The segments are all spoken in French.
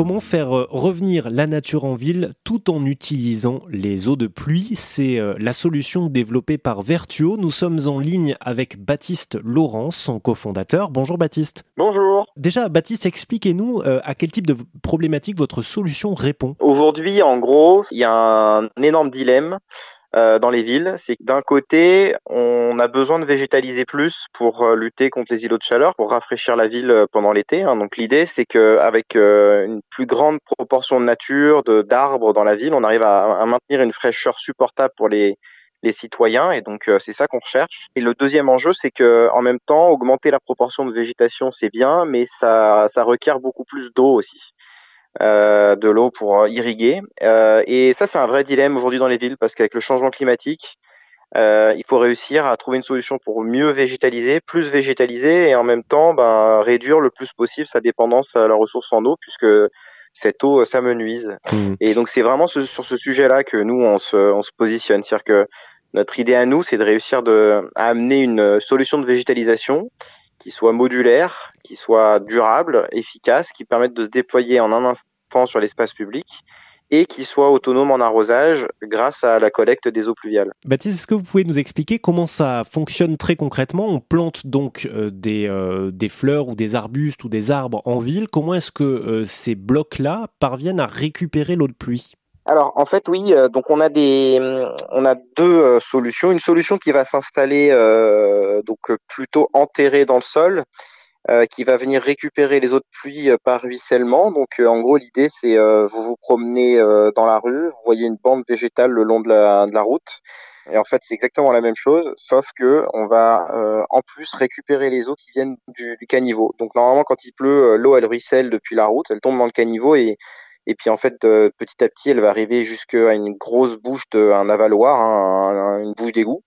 comment faire euh, revenir la nature en ville tout en utilisant les eaux de pluie. C'est euh, la solution développée par Vertuo. Nous sommes en ligne avec Baptiste Laurent, son cofondateur. Bonjour Baptiste. Bonjour. Déjà, Baptiste, expliquez-nous euh, à quel type de problématique votre solution répond. Aujourd'hui, en gros, il y a un énorme dilemme euh, dans les villes, c'est que d'un côté, on a besoin de végétaliser plus pour euh, lutter contre les îlots de chaleur, pour rafraîchir la ville euh, pendant l'été. Hein. Donc l'idée, c'est qu'avec une plus grande proportion de nature, de d'arbres dans la ville, on arrive à, à, maintenir une fraîcheur supportable pour les les citoyens et donc c'est ça qu'on recherche. Et le deuxième enjeu, c'est que en même temps, augmenter la proportion de végétation, c'est bien, mais ça ça requiert beaucoup plus d'eau aussi. Euh, de l'eau pour irriguer. Euh, et ça, c'est un vrai dilemme aujourd'hui dans les villes parce qu'avec le changement climatique, euh, il faut réussir à trouver une solution pour mieux végétaliser, plus végétaliser et en même temps ben, réduire le plus possible sa dépendance à la ressource en eau puisque cette eau s'amenuise. Mmh. Et donc c'est vraiment sur ce sujet-là que nous on se, on se positionne, c'est-à-dire que notre idée à nous, c'est de réussir de, à amener une solution de végétalisation qui soit modulaire, qui soit durable, efficace, qui permette de se déployer en un instant sur l'espace public et qui soit autonome en arrosage grâce à la collecte des eaux pluviales. Baptiste, est-ce que vous pouvez nous expliquer comment ça fonctionne très concrètement? On plante donc euh, des, euh, des, fleurs ou des arbustes ou des arbres en ville. Comment est-ce que euh, ces blocs-là parviennent à récupérer l'eau de pluie? Alors en fait oui, euh, donc on a des, mm, on a deux euh, solutions. Une solution qui va s'installer euh, donc plutôt enterrée dans le sol, qui va venir récupérer les eaux de pluie par ruissellement. Donc en gros l'idée c'est vous vous promenez dans la rue, vous voyez une bande végétale le long de la, de la route. Et en fait, c'est exactement la même chose, sauf que on va en plus récupérer les eaux qui viennent du, du caniveau. Donc normalement, quand il pleut, l'eau elle ruisselle depuis la route, elle tombe dans le caniveau et et puis en fait, euh, petit à petit, elle va arriver jusqu'à une grosse bouche de un avaloir, hein, une bouche d'égout.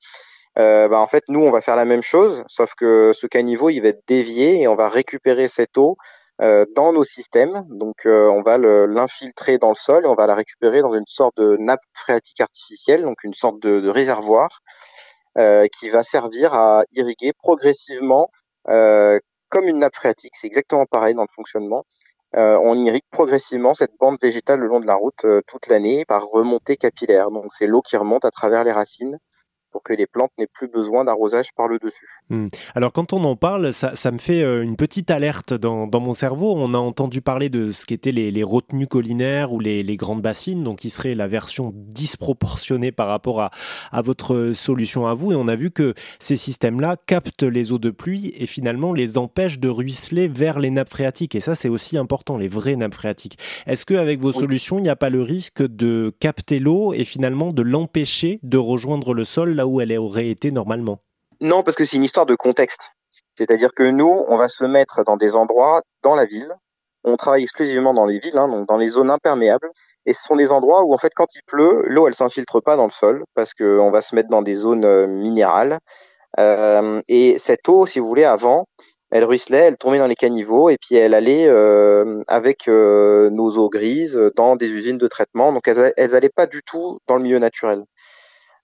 Euh, bah, en fait, nous, on va faire la même chose, sauf que ce caniveau, il va être dévié et on va récupérer cette eau euh, dans nos systèmes. Donc, euh, on va l'infiltrer dans le sol et on va la récupérer dans une sorte de nappe phréatique artificielle, donc une sorte de, de réservoir euh, qui va servir à irriguer progressivement comme une nappe phréatique. C'est exactement pareil dans le fonctionnement. Euh, on irrigue progressivement cette bande végétale le long de la route euh, toute l'année par remontée capillaire. Donc c'est l'eau qui remonte à travers les racines pour que les plantes n'aient plus besoin d'arrosage par le dessus. Hmm. Alors quand on en parle, ça, me fait euh, une petite alerte dans, mon cerveau. On a entendu parler de ce qu'étaient les, les retenues collinaires ou les, grandes bassines, donc qui serait la version disproportionnée par rapport à, à votre solution à vous. Et on a vu que ces systèmes-là captent les eaux de pluie et finalement les empêchent de ruisseler vers les nappes phréatiques. Et ça, c'est aussi important, les vraies nappes phréatiques. Est-ce qu'avec vos solutions, il n'y a pas le risque de capter l'eau et finalement de l'empêcher de rejoindre le sol où elle aurait été normalement Non, parce que c'est une histoire de contexte. C'est-à-dire que nous, on va se mettre dans des endroits dans la ville. On travaille exclusivement dans les villes, hein, donc dans les zones imperméables. Et ce sont des endroits où, en fait, quand il pleut, l'eau, elle s'infiltre pas dans le sol parce qu'on va se mettre dans des zones euh, minérales. Euh, et cette eau, si vous voulez, avant, elle ruisselait, elle tombait dans les caniveaux et puis elle allait euh, avec nos eaux grises dans des usines de traitement. Donc elles, elles allaient pas du tout dans le milieu naturel.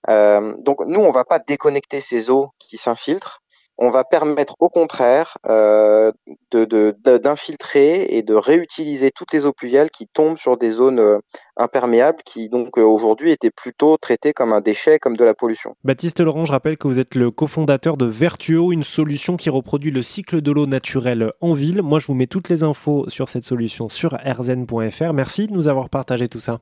Euh, donc nous, on va pas déconnecter ces eaux qui s'infiltrent. On va permettre au contraire euh, d'infiltrer et de réutiliser toutes les eaux pluviales qui tombent sur des zones euh, imperméables qui donc aujourd'hui étaient plutôt traitées comme un déchet, comme de la pollution. Baptiste Laurent, je rappelle que vous êtes le cofondateur de Vertuo, une solution qui reproduit le cycle de l'eau naturelle en ville. Moi, je vous mets toutes les infos sur cette solution sur rzn.fr. Merci de nous avoir partagé tout ça.